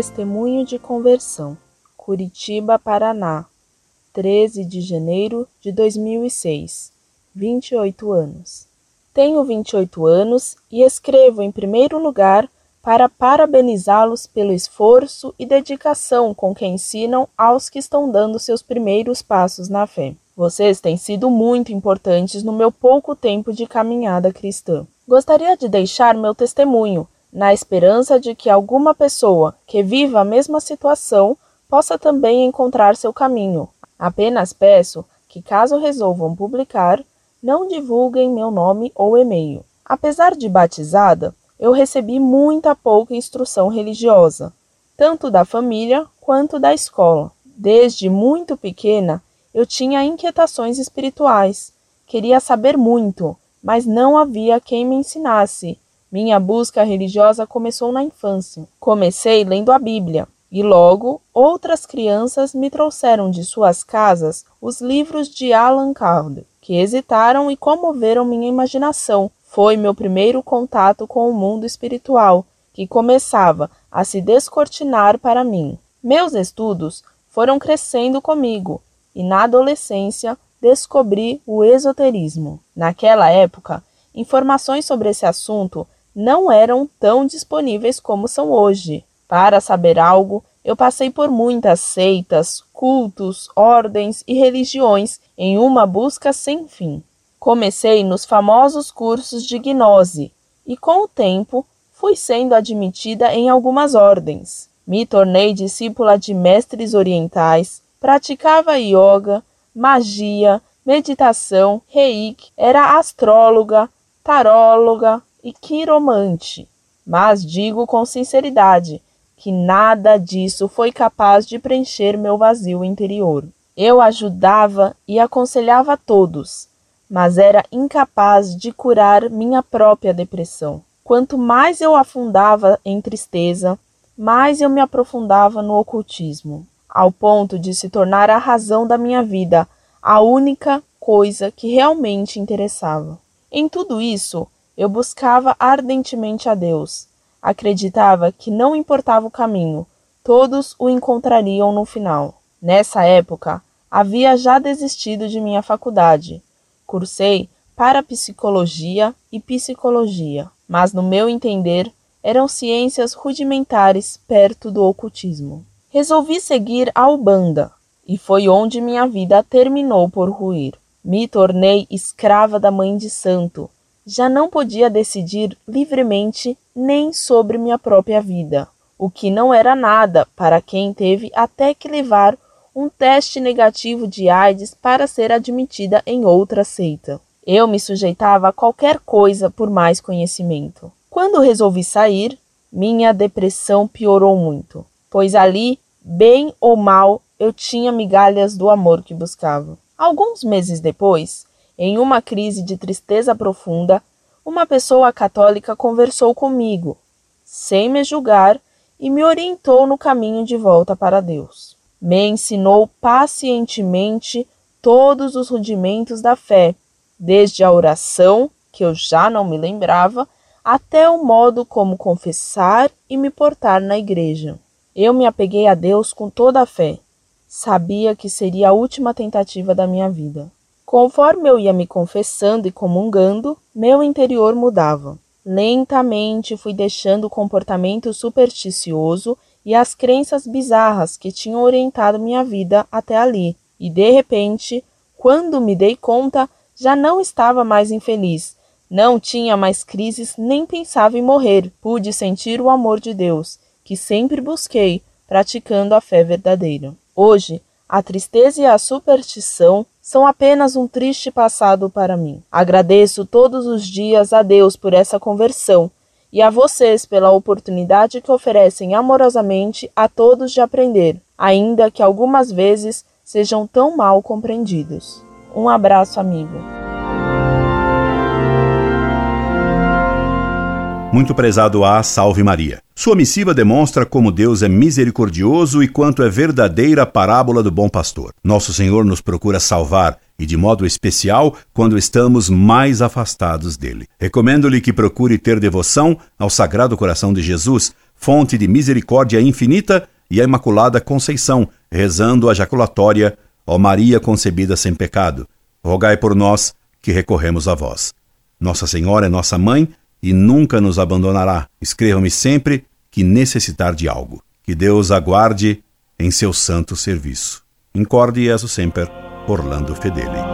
Testemunho de conversão. Curitiba, Paraná. 13 de janeiro de 2006. 28 anos. Tenho 28 anos e escrevo em primeiro lugar para parabenizá-los pelo esforço e dedicação com que ensinam aos que estão dando seus primeiros passos na fé. Vocês têm sido muito importantes no meu pouco tempo de caminhada cristã. Gostaria de deixar meu testemunho, na esperança de que alguma pessoa que viva a mesma situação possa também encontrar seu caminho. Apenas peço que, caso resolvam publicar, não divulguem meu nome ou e-mail. Apesar de batizada, eu recebi muita pouca instrução religiosa, tanto da família quanto da escola. Desde muito pequena, eu tinha inquietações espirituais. Queria saber muito, mas não havia quem me ensinasse. Minha busca religiosa começou na infância. Comecei lendo a Bíblia, e logo outras crianças me trouxeram de suas casas os livros de Allan Kardec, que hesitaram e comoveram minha imaginação foi meu primeiro contato com o mundo espiritual, que começava a se descortinar para mim. Meus estudos foram crescendo comigo e na adolescência descobri o esoterismo. Naquela época, informações sobre esse assunto não eram tão disponíveis como são hoje. Para saber algo, eu passei por muitas seitas, cultos, ordens e religiões em uma busca sem fim. Comecei nos famosos cursos de gnose e, com o tempo, fui sendo admitida em algumas ordens. Me tornei discípula de mestres orientais, praticava yoga, magia, meditação, reiki, era astróloga, taróloga e quiromante. Mas digo com sinceridade que nada disso foi capaz de preencher meu vazio interior. Eu ajudava e aconselhava todos, mas era incapaz de curar minha própria depressão. Quanto mais eu afundava em tristeza, mais eu me aprofundava no ocultismo, ao ponto de se tornar a razão da minha vida, a única coisa que realmente interessava. Em tudo isso, eu buscava ardentemente a Deus. Acreditava que não importava o caminho, todos o encontrariam no final. Nessa época, havia já desistido de minha faculdade Cursei parapsicologia e psicologia, mas no meu entender eram ciências rudimentares perto do ocultismo. Resolvi seguir a Ubanda, e foi onde minha vida terminou por ruir. Me tornei escrava da Mãe de Santo. Já não podia decidir livremente nem sobre minha própria vida, o que não era nada para quem teve até que levar um teste negativo de AIDS para ser admitida em outra seita. Eu me sujeitava a qualquer coisa por mais conhecimento. Quando resolvi sair, minha depressão piorou muito, pois ali, bem ou mal, eu tinha migalhas do amor que buscava. Alguns meses depois, em uma crise de tristeza profunda, uma pessoa católica conversou comigo, sem me julgar, e me orientou no caminho de volta para Deus me ensinou pacientemente todos os rudimentos da fé, desde a oração, que eu já não me lembrava, até o modo como confessar e me portar na igreja. Eu me apeguei a Deus com toda a fé. Sabia que seria a última tentativa da minha vida. Conforme eu ia me confessando e comungando, meu interior mudava. Lentamente fui deixando o comportamento supersticioso e as crenças bizarras que tinham orientado minha vida até ali. E de repente, quando me dei conta, já não estava mais infeliz, não tinha mais crises nem pensava em morrer. Pude sentir o amor de Deus, que sempre busquei, praticando a fé verdadeira. Hoje, a tristeza e a superstição são apenas um triste passado para mim. Agradeço todos os dias a Deus por essa conversão e a vocês pela oportunidade que oferecem amorosamente a todos de aprender, ainda que algumas vezes sejam tão mal compreendidos. Um abraço, amigo. Muito prezado A, salve Maria. Sua missiva demonstra como Deus é misericordioso e quanto é verdadeira a parábola do bom pastor. Nosso Senhor nos procura salvar e de modo especial quando estamos mais afastados dele. Recomendo-lhe que procure ter devoção ao Sagrado Coração de Jesus, fonte de misericórdia infinita, e à Imaculada Conceição, rezando a jaculatória: Ó Maria concebida sem pecado, rogai por nós que recorremos a vós. Nossa Senhora é nossa mãe e nunca nos abandonará. Escreva-me sempre que necessitar de algo. Que Deus aguarde em seu santo serviço. Incorde aso Semper, Orlando Fedeli.